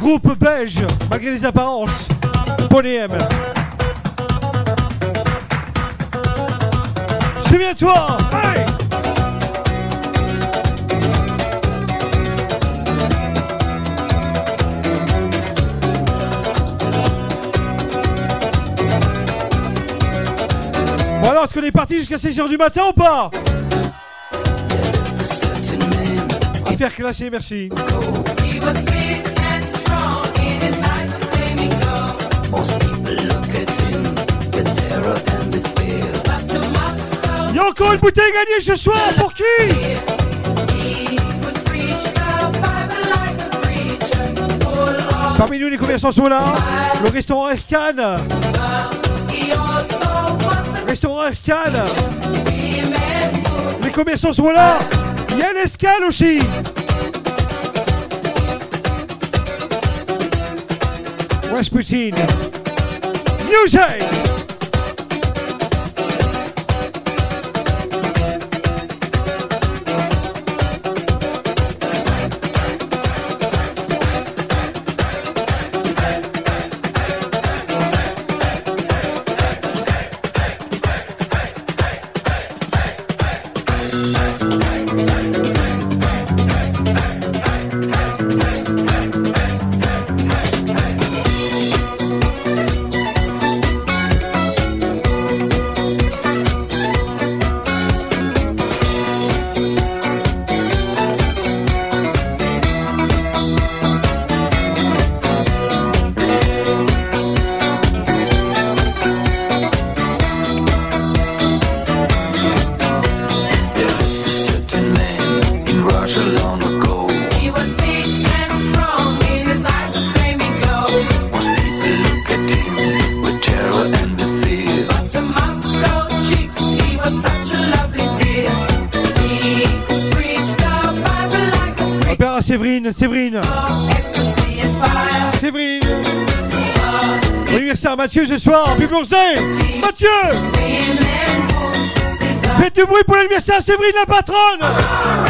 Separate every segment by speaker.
Speaker 1: Groupe belge, malgré les apparences. Bonne C'est bien toi Allez Bon alors, est-ce qu'on est parti jusqu'à 6h du matin ou pas? Affaire classée, merci. Il y a encore une bouteille gagnée ce soir pour qui? Parmi nous, les commerçants sont là. Le restaurant Erkan. Restaurant Erkan. Les commerçants sont là. Il y a l'escale aussi. Rasputin. Music! Mathieu ce soir, puis pour Mathieu! Faites du bruit pour l'anniversaire Séverine la patronne!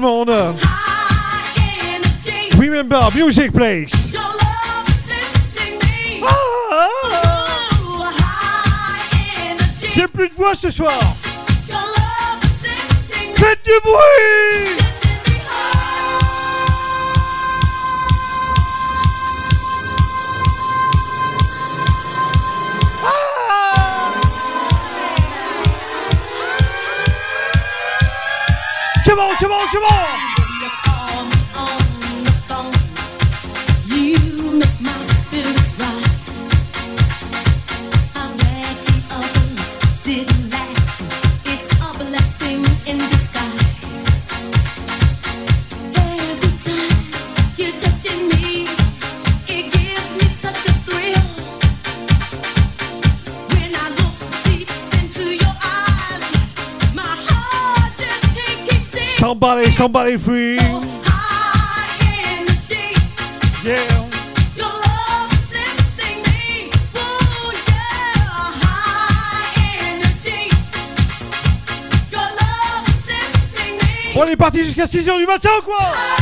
Speaker 2: le monde. Remember, music
Speaker 1: plays.
Speaker 2: Ah,
Speaker 1: ah, ah.
Speaker 2: J'ai plus de voix ce soir. somebody free. On est parti jusqu'à 6h du matin ou quoi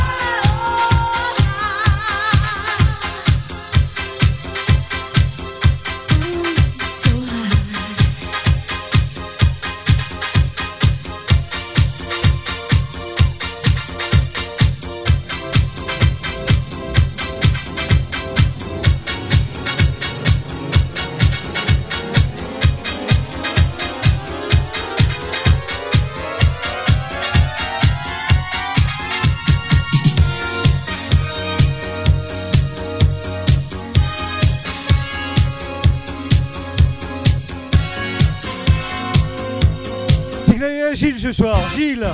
Speaker 2: Ce soir. Gilles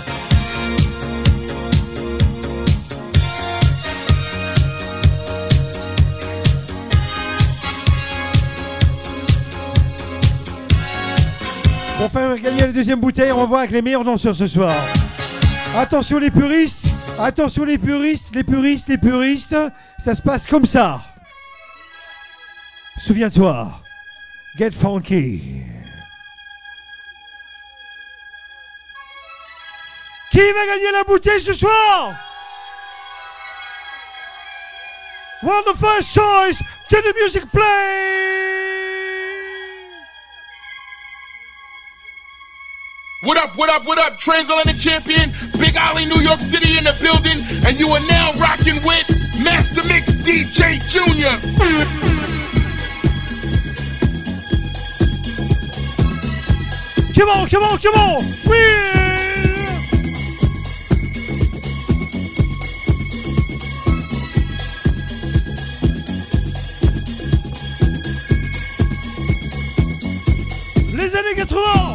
Speaker 2: Pour faire gagner la deuxième bouteille, on va avec les meilleurs danseurs ce soir. Attention les puristes, attention les puristes, les puristes, les puristes, ça se passe comme ça. Souviens-toi, get funky. Qui va gagner la bouteille ce soir One of first choice. Can the music play?
Speaker 3: What up, what up, what up, Transatlantic Champion, Big Ali, New York City in the building, and you are now rocking with Master Mix DJ Jr.
Speaker 2: Come on, come on, come on! Yeah. années 80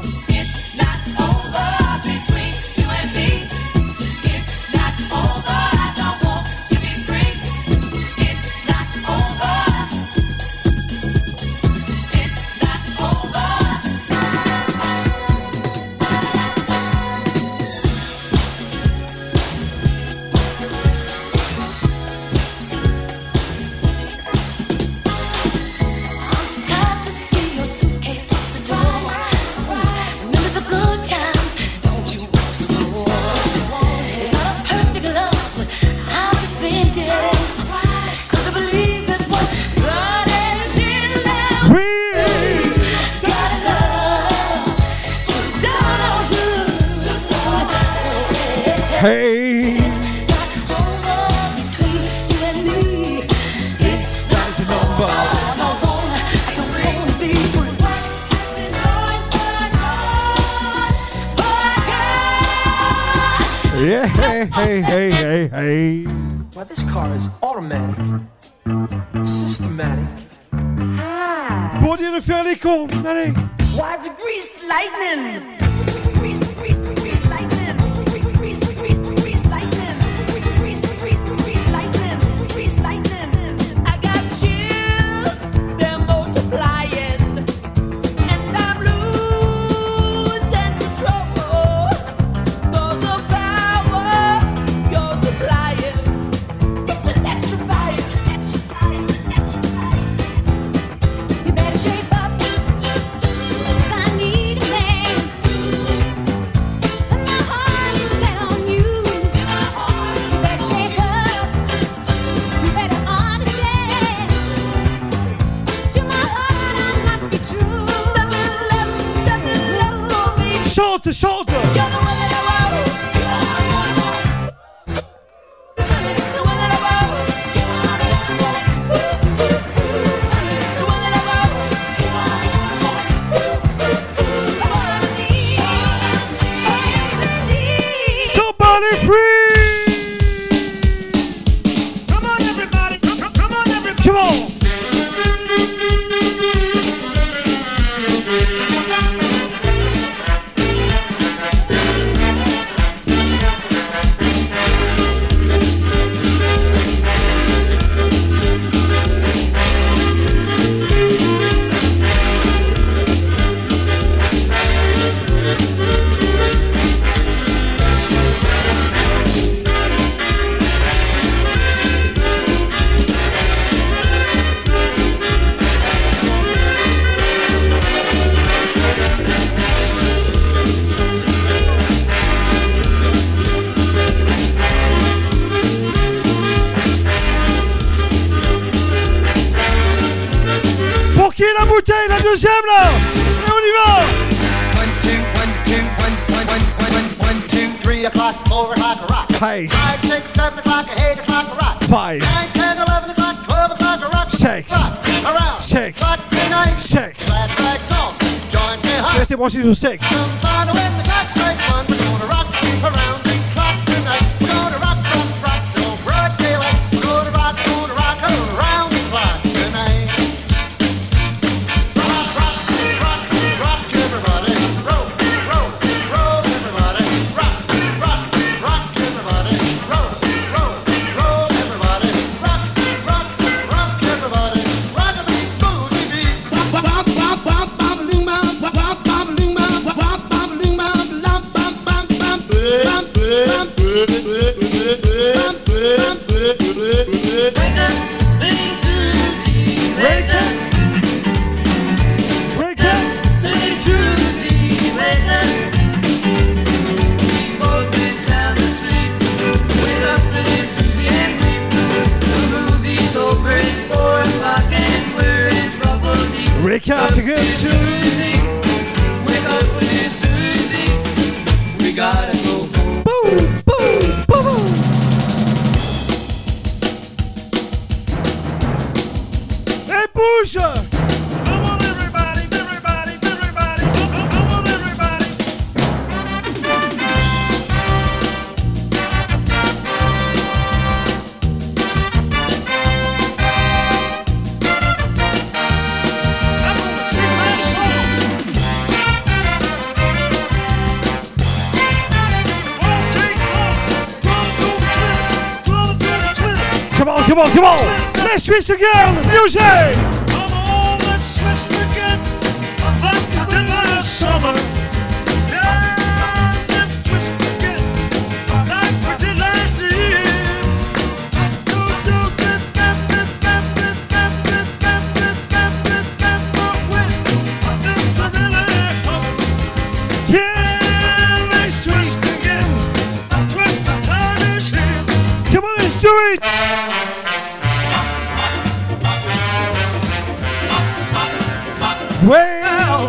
Speaker 2: Forces of
Speaker 4: Sex.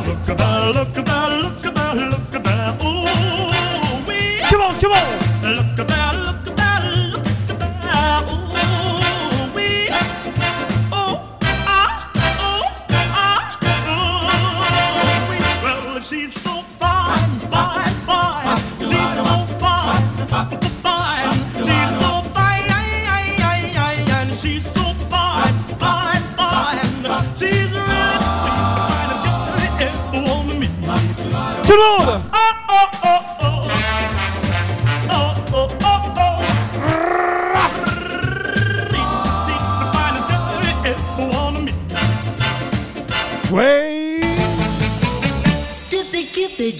Speaker 4: Look at that, look at that, look at that,
Speaker 5: look. Ooh.
Speaker 6: Come on, come on.
Speaker 5: Look.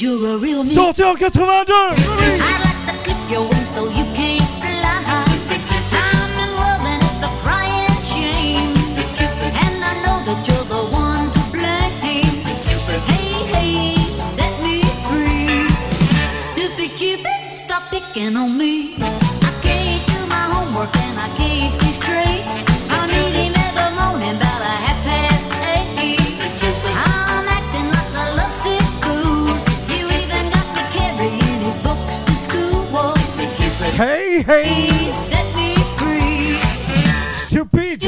Speaker 1: You're a real
Speaker 6: Sorti en 82
Speaker 1: Hey, set me free. Stupid.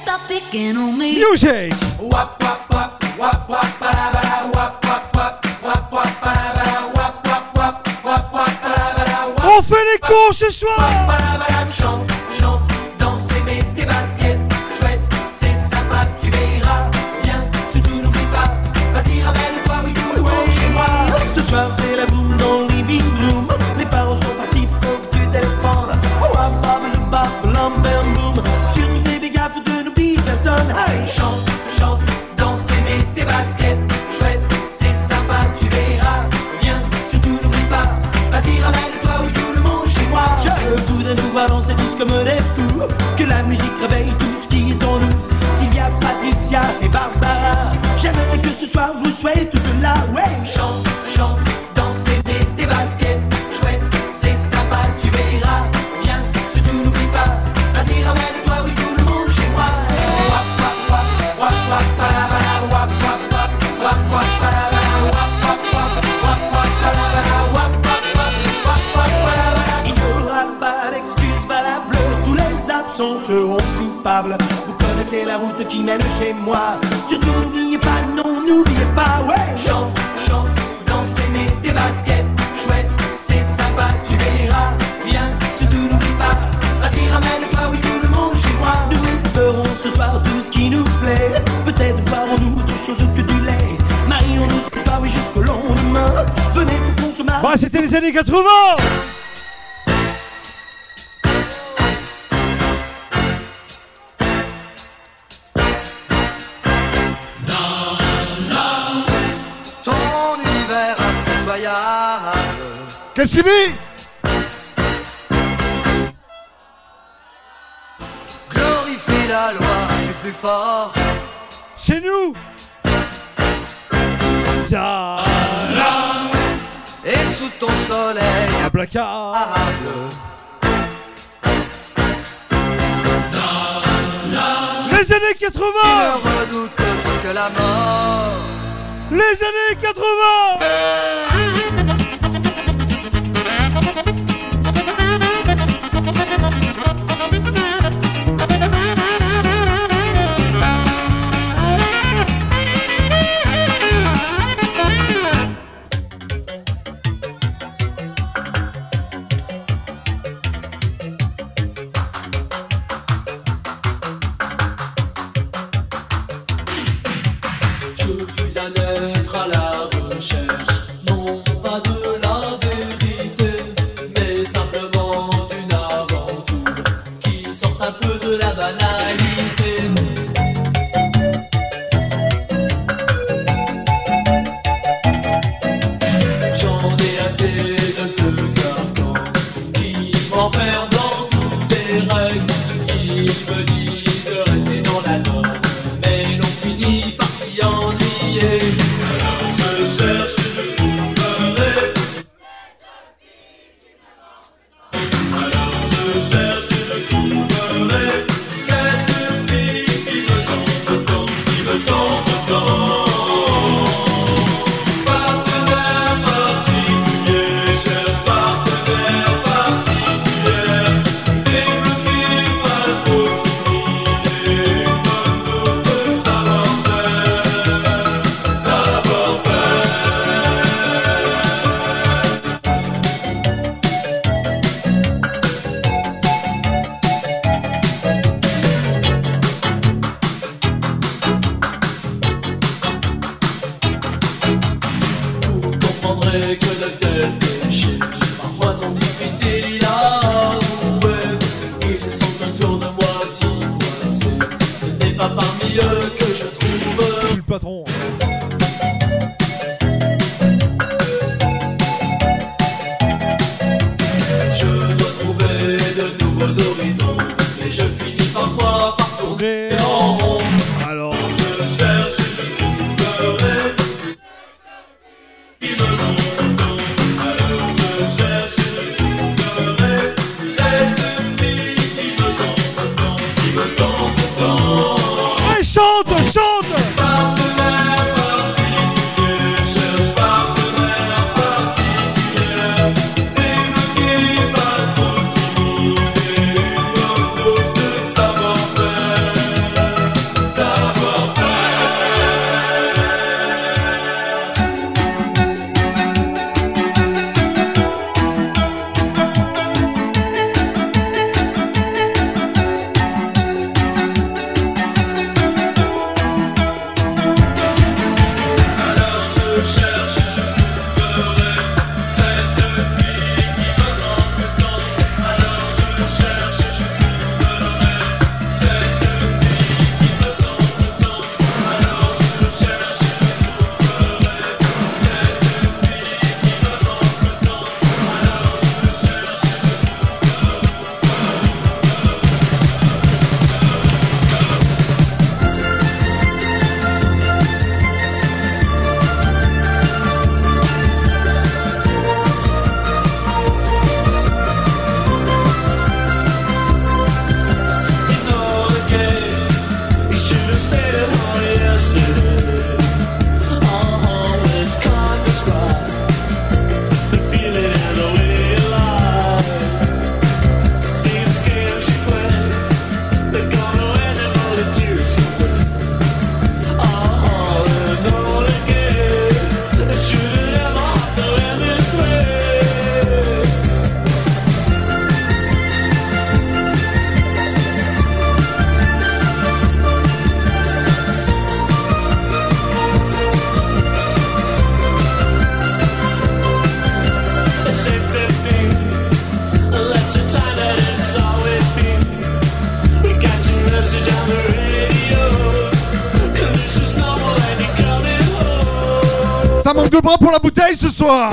Speaker 1: Stop picking on me.
Speaker 6: Music.
Speaker 7: Wap, wap, wap, wap, wap, ba, da, ba, da, wap,
Speaker 5: wap, wap, wap, wap, ba, tous comme des fous, que la musique réveille tout ce qui est en nous. Sylvia, Patricia et Barbara, j'aimerais que ce soir vous soyez toutes là, ouais.
Speaker 7: Chante
Speaker 8: Vous connaissez la route qui mène chez moi. Surtout n'oubliez pas, non, n'oubliez pas, ouais.
Speaker 7: Chante, chante, danse et mets tes baskets. Chouette, c'est sympa, tu verras. Bien, surtout n'oublie pas. Vas-y, ramène-toi, oui, tout le monde chez moi.
Speaker 8: Nous ferons ce soir tout ce qui nous plaît. Peut-être boirons-nous autre chose que du lait. Marions-nous ce soir, oui, jusqu'au lendemain. Venez, se marre.
Speaker 9: Bah, c'était les années 80 Qu'est-ce qu'il dit
Speaker 10: glorifie la loi du plus fort.
Speaker 9: Chez nous. Ta
Speaker 10: Et sous ton soleil
Speaker 9: Un placard.
Speaker 10: imparable,
Speaker 9: Les années
Speaker 10: il
Speaker 9: 80
Speaker 10: ne redoute que la mort.
Speaker 9: Les années 80
Speaker 11: Ça manque de bras pour la bouteille ce soir.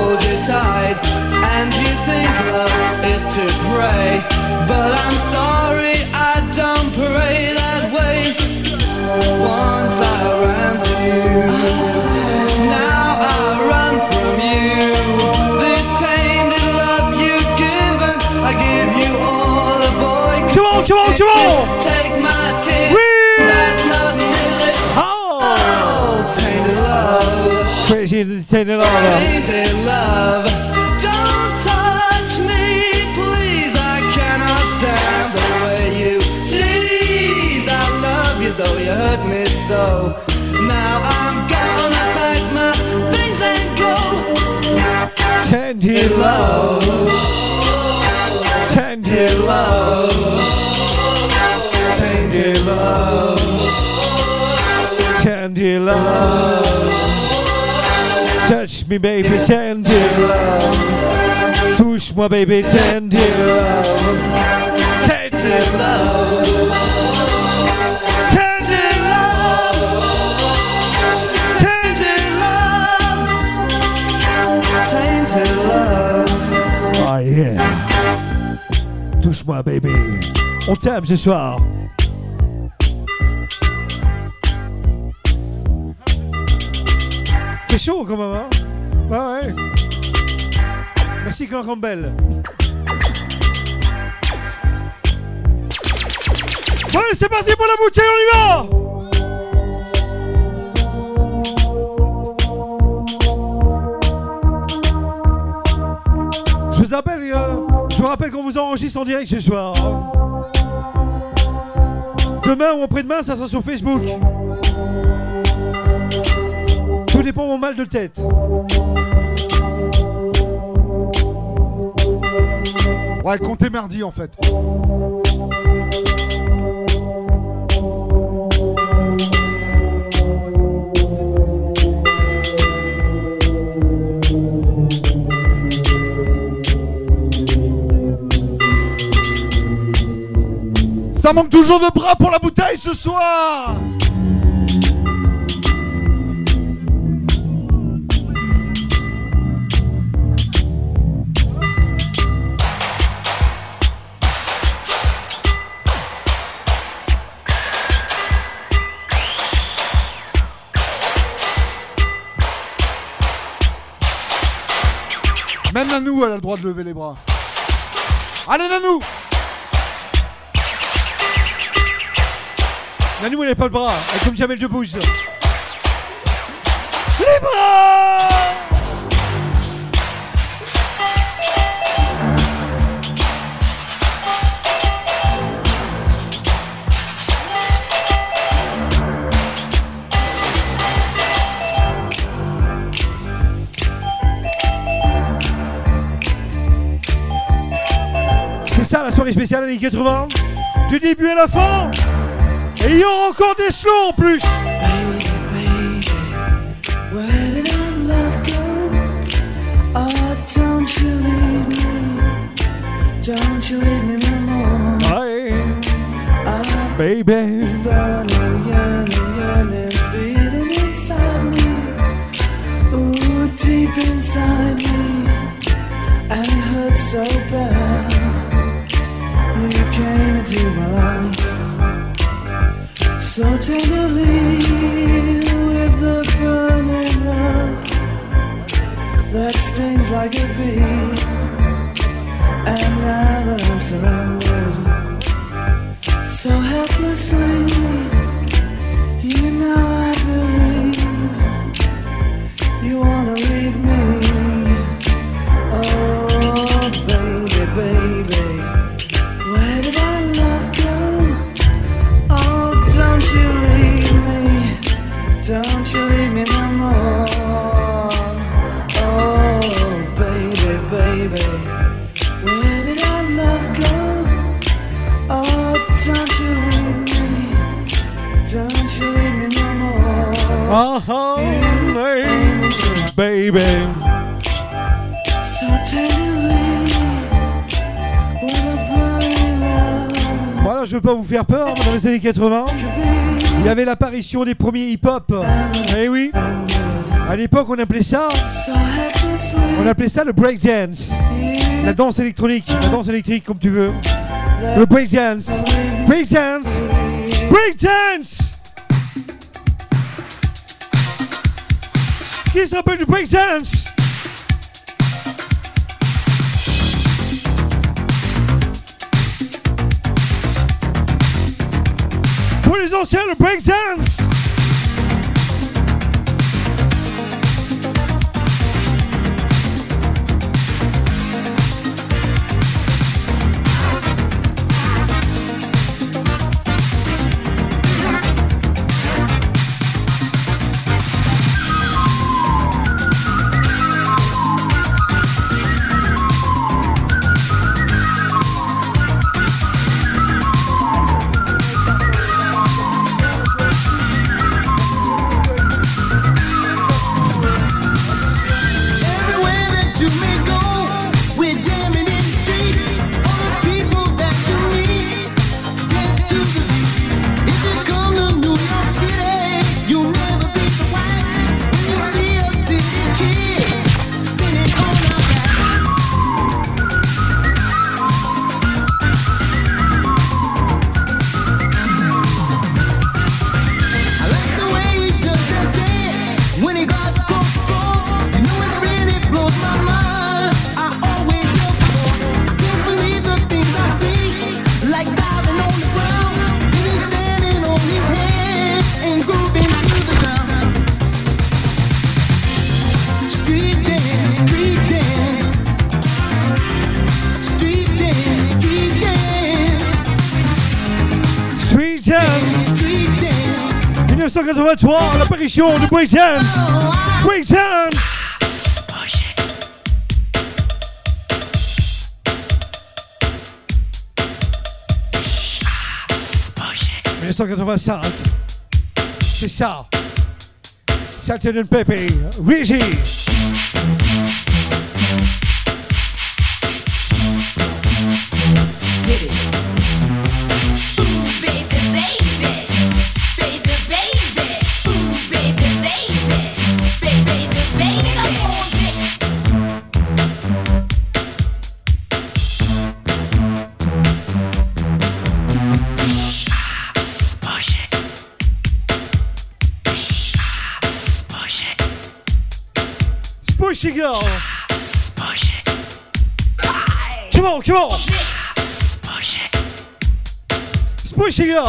Speaker 12: Hold you tight, and you think love is to pray. But I'm sorry, I don't pray that way. Once I ran to you, now I run from you. This tainted love you've given, I give you all a boy.
Speaker 1: Come on, come on, come on.
Speaker 12: Take my.
Speaker 1: Whee!
Speaker 12: That's not
Speaker 1: Oh.
Speaker 12: all tainted love.
Speaker 1: Crazy Tandy love.
Speaker 12: Love. Don't touch me, please. I cannot stand the way you tease. I love you though you hurt me so. Now I'm gonna pack my things and go.
Speaker 1: Love. Me, baby, tandy love. Touche-moi, baby, love. Tandy love. Tandy love. Oh yeah. Touche-moi, baby. On t'aime ce soir. C'est chaud quand même, hein? Merci Clan Campbell. Allez, c'est parti pour la bouteille, on y va Je vous rappelle, euh, je vous rappelle qu'on vous enregistre en direct ce soir. Demain ou après-demain, ça sera sur Facebook. Tout dépend de mon mal de tête.
Speaker 11: Ouais, comptez mardi en fait. Ça manque toujours de bras pour la bouteille ce soir Nanou, elle a le droit de lever les bras. Allez, Nanou
Speaker 1: Nanou, elle n'a pas le bras. Elle comme jamais le bouge. Les bras Spécial spéciales années 80, du début à la fin. Et encore des slows en plus. Baby.
Speaker 11: with the burning love that like a bee. And now that I'm surrounded so helplessly. honey, baby.
Speaker 1: Voilà, je veux pas vous faire peur, hein, dans les années 80, il y avait l'apparition des premiers hip-hop. Eh oui, à l'époque, on appelait ça, on appelait ça le breakdance, la danse électronique, la danse électrique, comme tu veux, le breakdance, breakdance, breakdance.
Speaker 11: Here's up break, break dance. Put the break dance.
Speaker 1: soir, l'apparition du Break Jam. Break Jam. C'est ça. Saturn Pepe,
Speaker 13: Régis.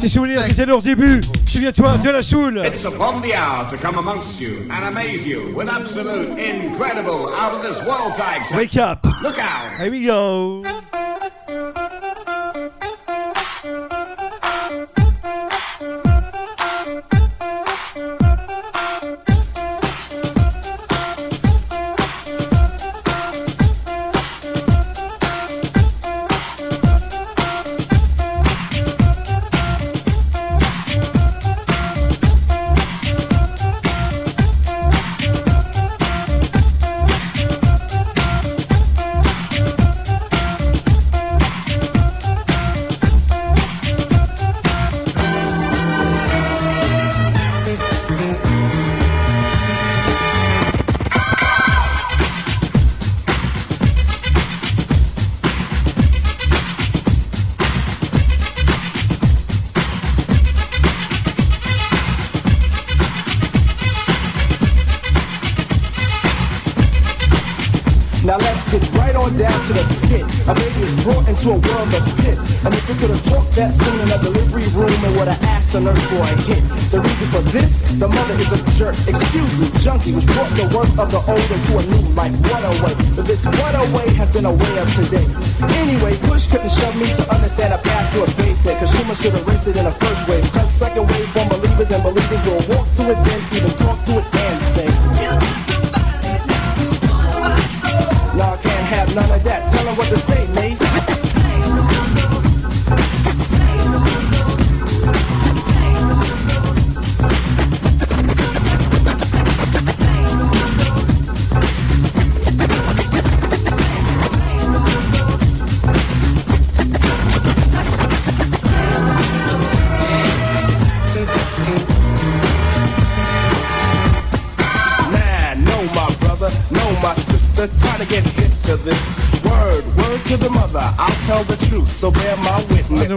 Speaker 13: Tes souvenirs, c'était leur début. Souviens-toi de la choule.
Speaker 14: It's upon the hour to come amongst you and amaze you with absolute, incredible, out of this world type.
Speaker 13: Wake up.
Speaker 14: Look out.
Speaker 13: Here we go.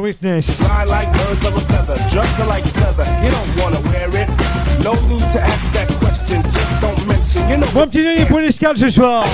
Speaker 13: weakness.
Speaker 1: Fly like birds of a feather, drugs are like leather. You don't wanna wear it. No need to ask that question, just don't mention. You know.
Speaker 13: Bon petit dernier pour
Speaker 15: les
Speaker 11: scalps ce soir.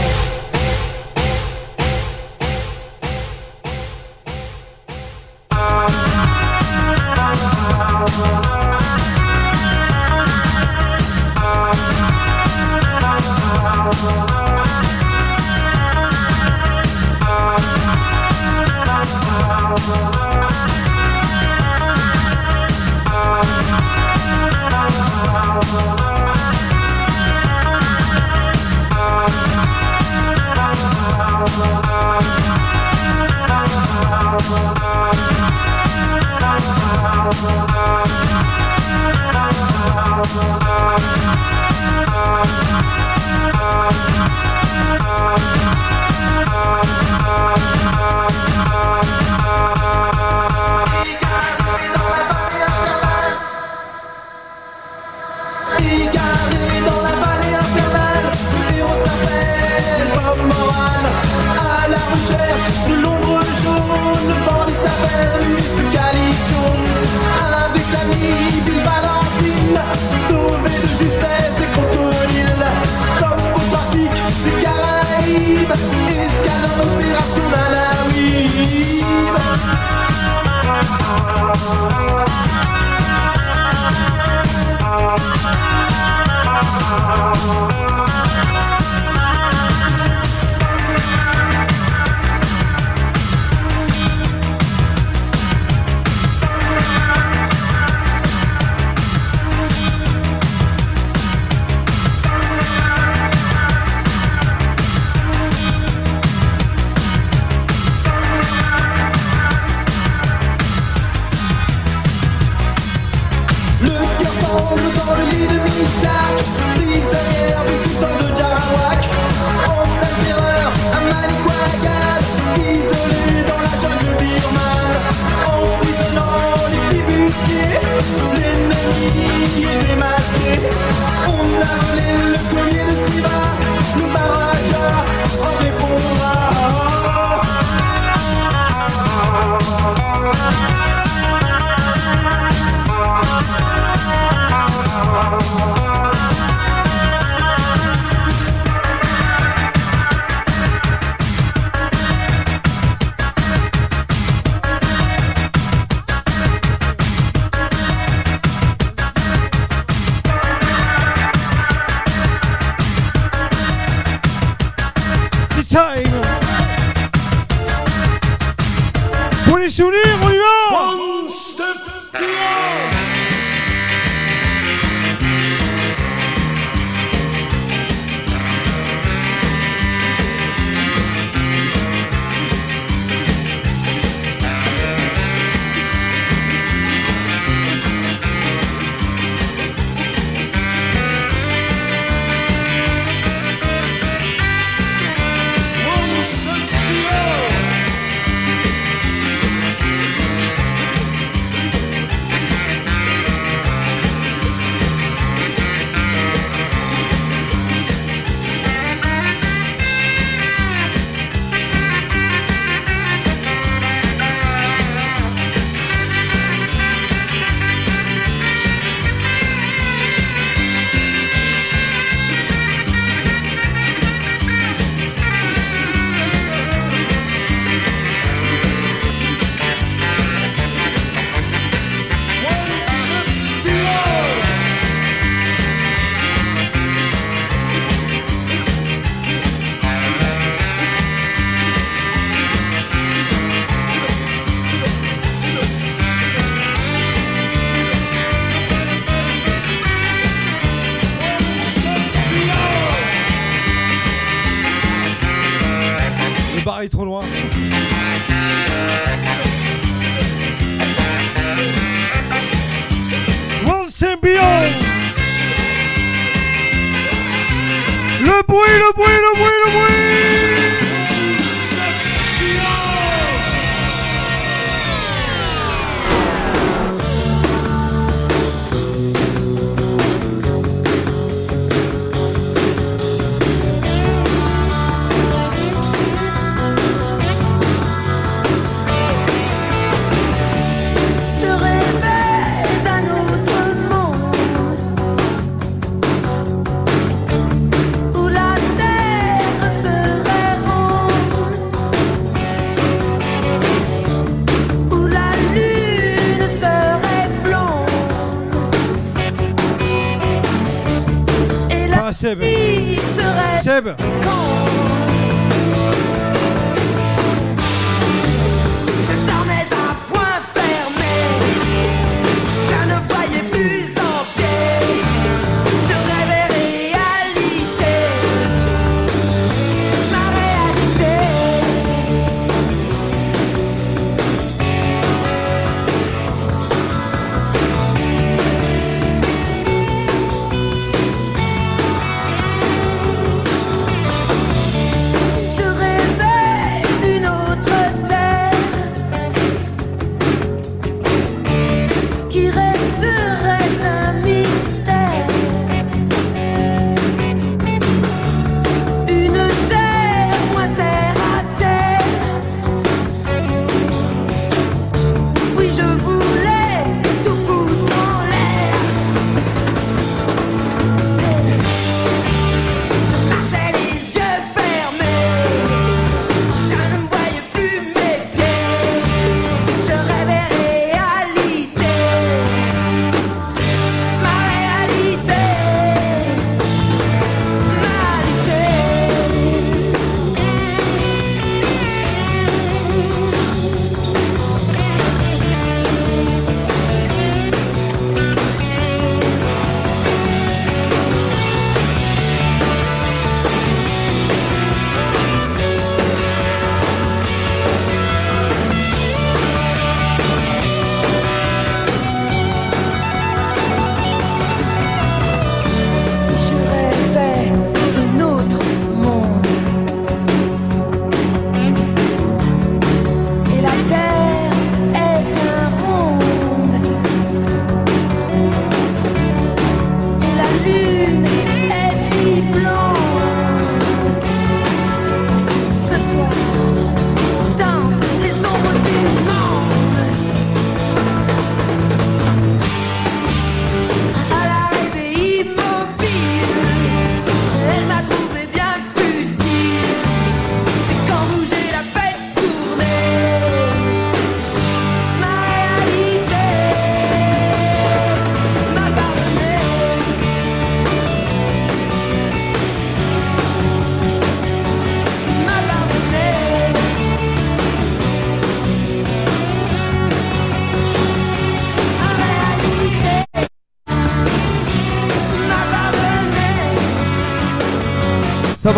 Speaker 16: Oh,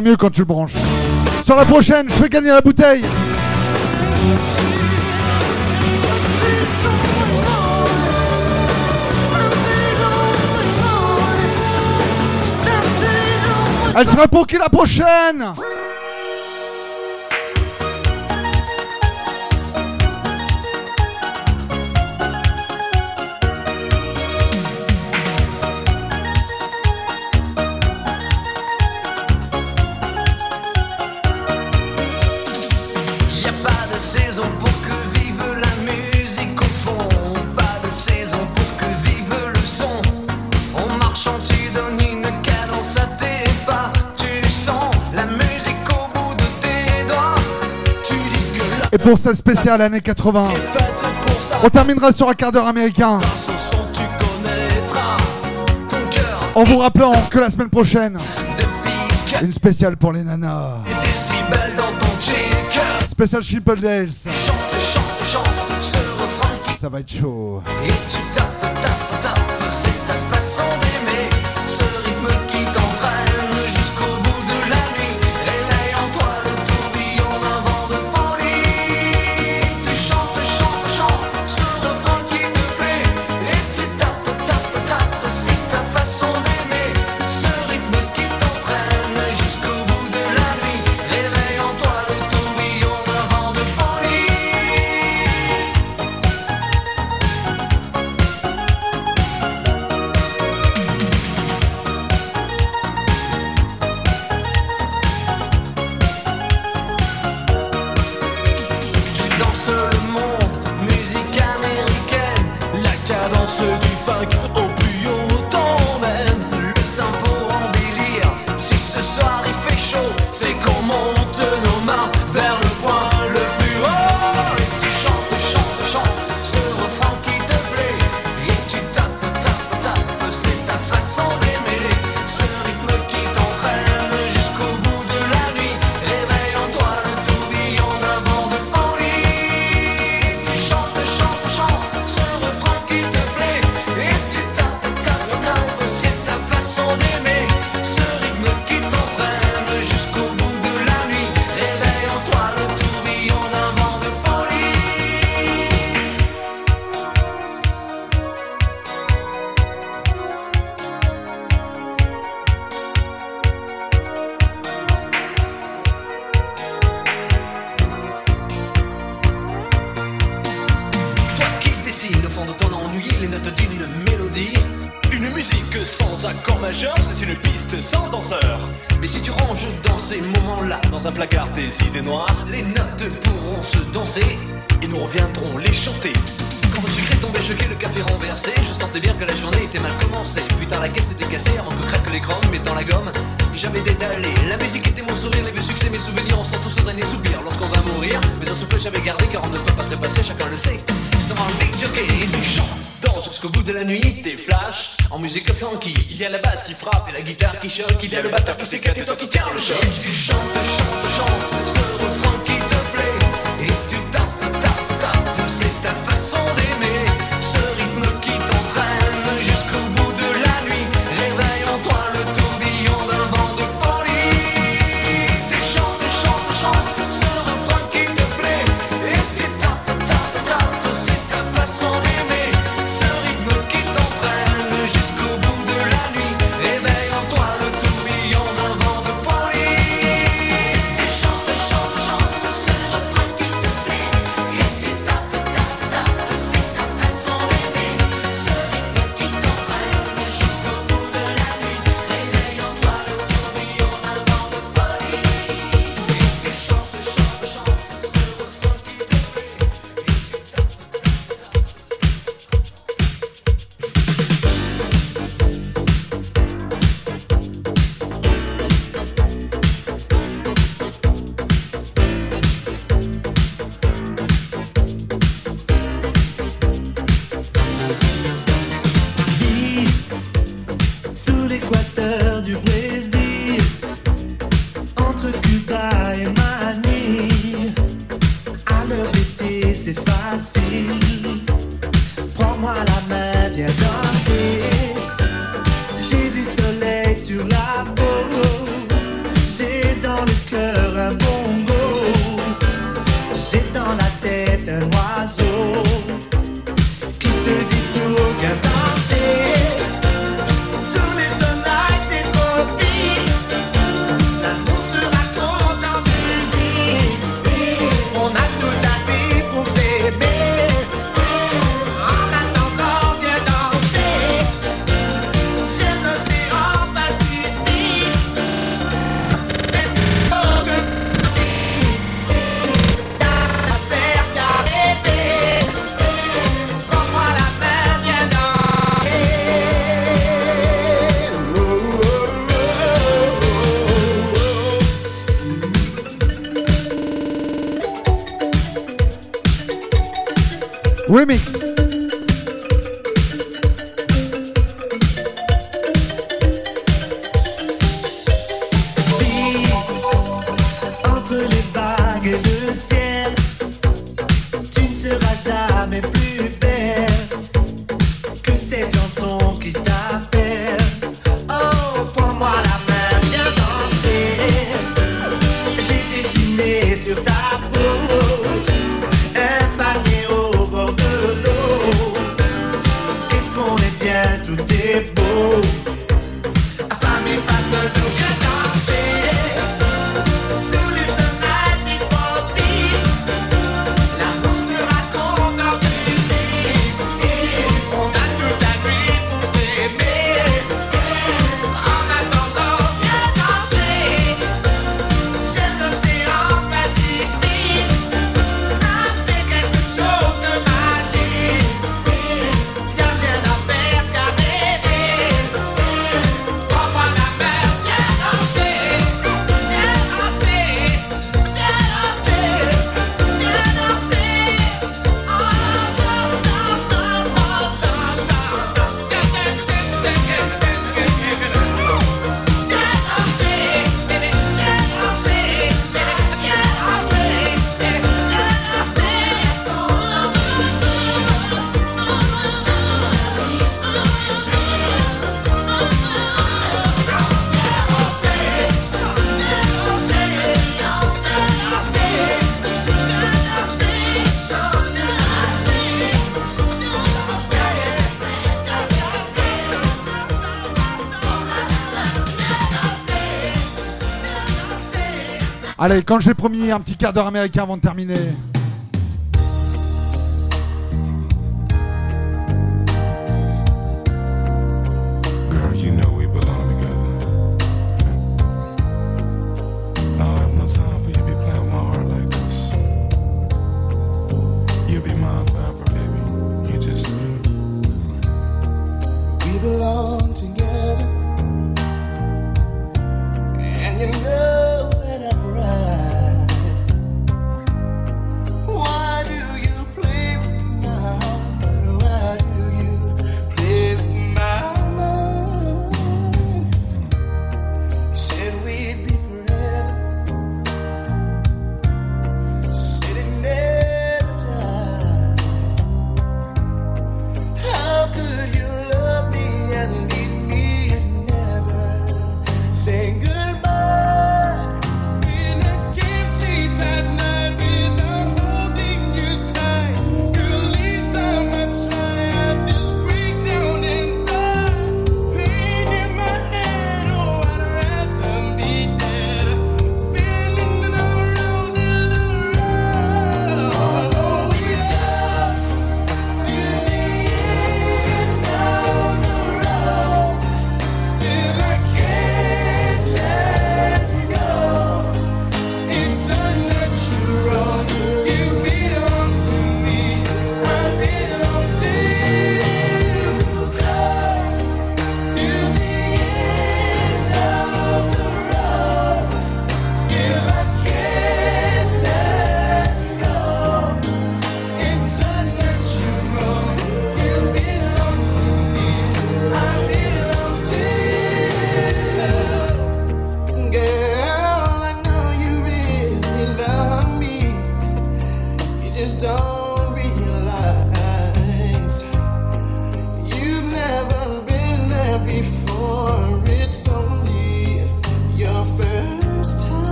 Speaker 16: mieux quand tu branches. Sur la prochaine, je fais gagner la bouteille. Elle sera pour qui la prochaine?
Speaker 10: pour
Speaker 16: cette spéciale années 80. On terminera sur un quart d'heure américain. En vous rappelant que la semaine prochaine, une spéciale pour les nanas.
Speaker 10: Spéciale Chippendales.
Speaker 16: Ça va être chaud.
Speaker 17: Allez, quand j'ai promis un petit quart d'heure américain avant de terminer.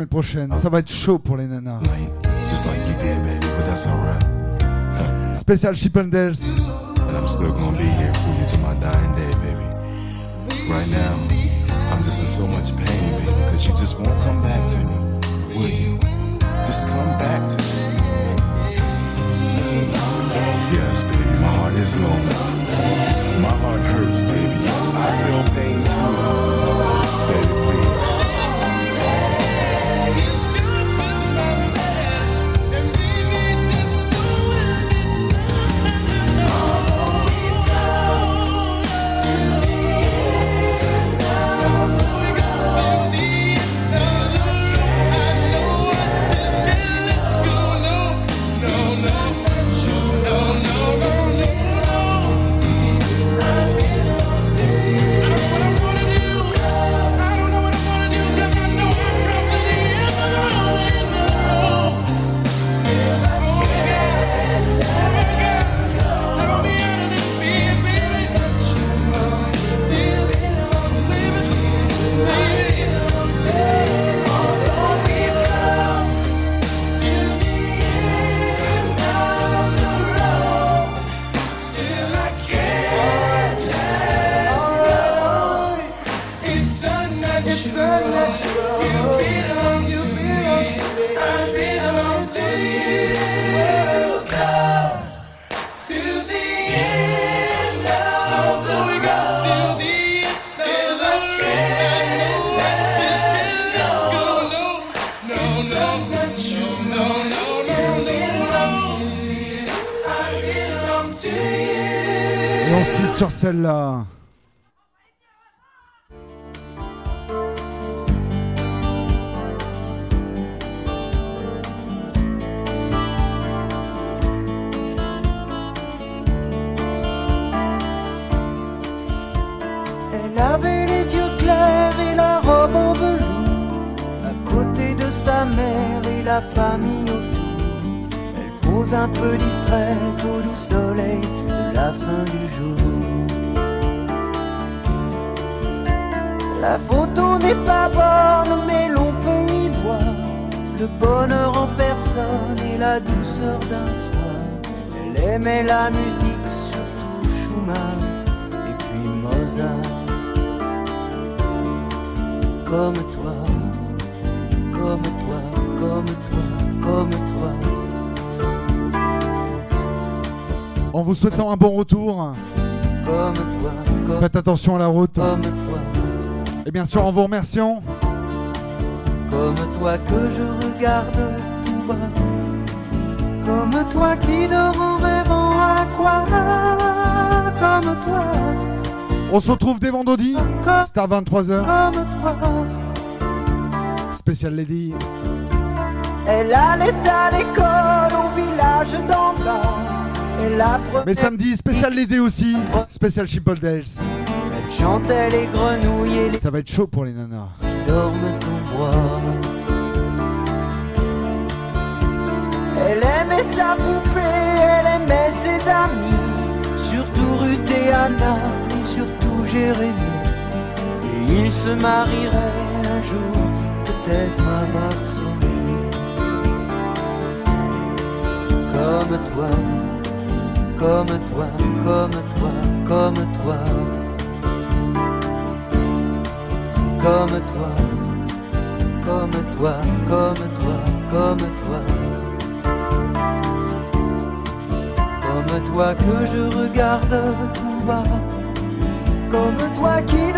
Speaker 16: Semaine prochaine, ça va être chaud pour les nanas.
Speaker 17: Just like you did, baby, but that's alright.
Speaker 16: Spécial Chippendales.
Speaker 17: And I'm still gonna be here for you till my dying day, baby. Right now, I'm just in so much pain, baby, because you just won't come back to me, will you? Just come back to me. Yes, baby, my heart is lonely. My heart hurts, baby. Yes, I feel pain too.
Speaker 11: Les yeux clairs et la robe en velours, à côté de sa mère et la famille autour. Elle pose un peu distraite au doux soleil de la fin du jour. La photo n'est pas bonne, mais l'on peut y voir le bonheur en personne et la douceur d'un soir. Elle aimait la musique, surtout Schumann et puis Mozart. Comme toi, comme toi, comme toi, comme toi.
Speaker 16: En vous souhaitant un bon retour.
Speaker 11: Comme toi, comme
Speaker 16: Faites attention à la route.
Speaker 11: Comme toi.
Speaker 16: Et bien sûr, en vous remerciant.
Speaker 11: Comme toi que je regarde tout bas. Comme toi qui dort en rêvant à quoi Comme toi,
Speaker 16: On se retrouve dès vendredi. C'est à 23h.
Speaker 11: comme toi.
Speaker 16: Spécial Lady.
Speaker 11: Elle allait à l'école au village d'en bas. Elle apprenait.
Speaker 16: Mais samedi, spécial Lady aussi. Spécial Chippendales.
Speaker 11: Elle chantait les grenouilles et les
Speaker 16: Ça va être chaud pour les nanas.
Speaker 11: dorment ton bois. Elle aimait sa poupée, elle aimait ses amis, surtout Ruth et Anna, et surtout Jérémie. Et ils se marieraient un jour, peut-être à Varsovie. Comme toi, comme toi, comme toi, comme toi. Comme toi, comme toi, comme toi, comme toi. Comme toi que je regarde tout bas. Comme toi qui